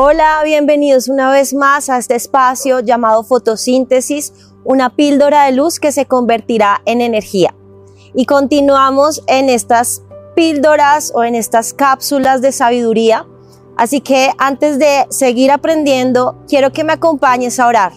Hola, bienvenidos una vez más a este espacio llamado fotosíntesis, una píldora de luz que se convertirá en energía. Y continuamos en estas píldoras o en estas cápsulas de sabiduría. Así que antes de seguir aprendiendo, quiero que me acompañes a orar.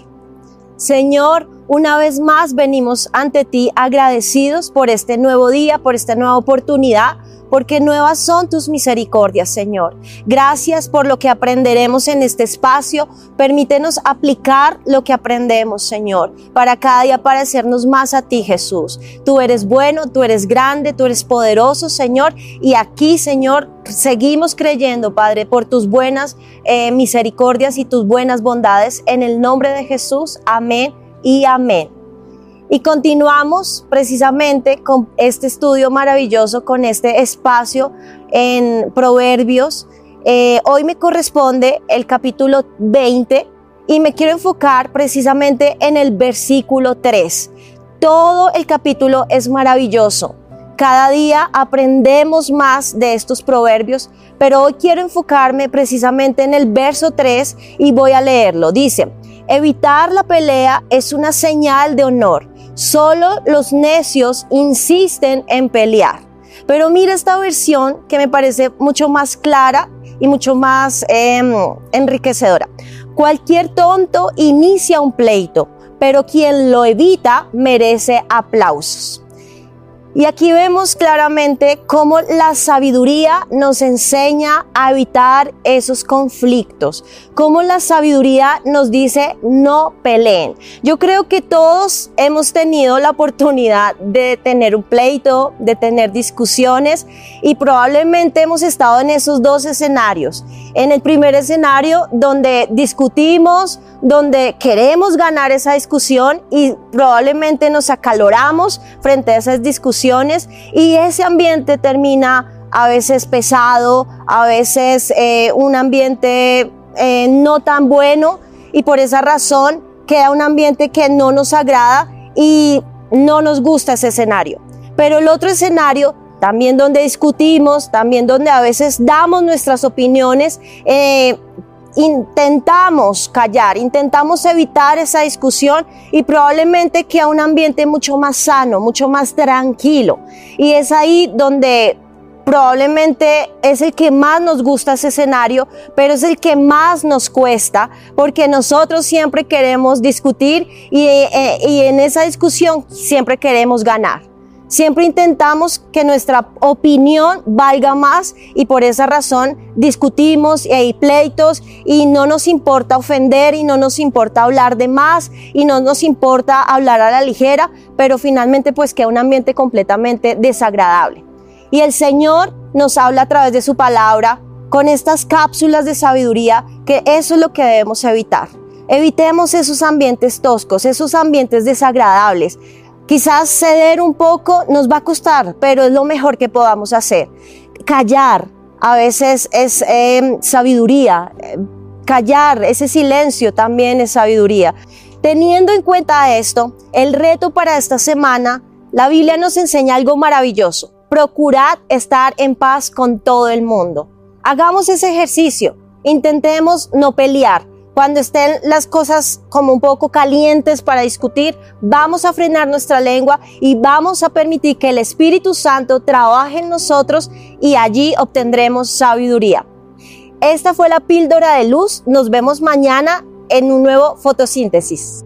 Señor, una vez más venimos ante ti agradecidos por este nuevo día, por esta nueva oportunidad porque nuevas son tus misericordias, Señor. Gracias por lo que aprenderemos en este espacio. Permítenos aplicar lo que aprendemos, Señor, para cada día parecernos más a ti, Jesús. Tú eres bueno, tú eres grande, tú eres poderoso, Señor. Y aquí, Señor, seguimos creyendo, Padre, por tus buenas eh, misericordias y tus buenas bondades. En el nombre de Jesús, amén y amén. Y continuamos precisamente con este estudio maravilloso, con este espacio en Proverbios. Eh, hoy me corresponde el capítulo 20 y me quiero enfocar precisamente en el versículo 3. Todo el capítulo es maravilloso. Cada día aprendemos más de estos proverbios, pero hoy quiero enfocarme precisamente en el verso 3 y voy a leerlo. Dice, evitar la pelea es una señal de honor Solo los necios insisten en pelear. Pero mira esta versión que me parece mucho más clara y mucho más em, enriquecedora. Cualquier tonto inicia un pleito, pero quien lo evita merece aplausos. Y aquí vemos claramente cómo la sabiduría nos enseña a evitar esos conflictos, cómo la sabiduría nos dice no peleen. Yo creo que todos hemos tenido la oportunidad de tener un pleito, de tener discusiones y probablemente hemos estado en esos dos escenarios. En el primer escenario donde discutimos, donde queremos ganar esa discusión y probablemente nos acaloramos frente a esas discusiones y ese ambiente termina a veces pesado, a veces eh, un ambiente eh, no tan bueno y por esa razón queda un ambiente que no nos agrada y no nos gusta ese escenario. Pero el otro escenario también donde discutimos, también donde a veces damos nuestras opiniones, eh, intentamos callar, intentamos evitar esa discusión y probablemente queda un ambiente mucho más sano, mucho más tranquilo. Y es ahí donde probablemente es el que más nos gusta ese escenario, pero es el que más nos cuesta, porque nosotros siempre queremos discutir y, eh, y en esa discusión siempre queremos ganar. Siempre intentamos que nuestra opinión valga más y por esa razón discutimos y hay pleitos y no nos importa ofender y no nos importa hablar de más y no nos importa hablar a la ligera, pero finalmente pues queda un ambiente completamente desagradable. Y el Señor nos habla a través de su palabra con estas cápsulas de sabiduría que eso es lo que debemos evitar. Evitemos esos ambientes toscos, esos ambientes desagradables, Quizás ceder un poco nos va a costar, pero es lo mejor que podamos hacer. Callar a veces es em, sabiduría. Callar, ese silencio también es sabiduría. Teniendo en cuenta esto, el reto para esta semana, la Biblia nos enseña algo maravilloso. Procurad estar en paz con todo el mundo. Hagamos ese ejercicio. Intentemos no pelear. Cuando estén las cosas como un poco calientes para discutir, vamos a frenar nuestra lengua y vamos a permitir que el Espíritu Santo trabaje en nosotros y allí obtendremos sabiduría. Esta fue la píldora de luz. Nos vemos mañana en un nuevo fotosíntesis.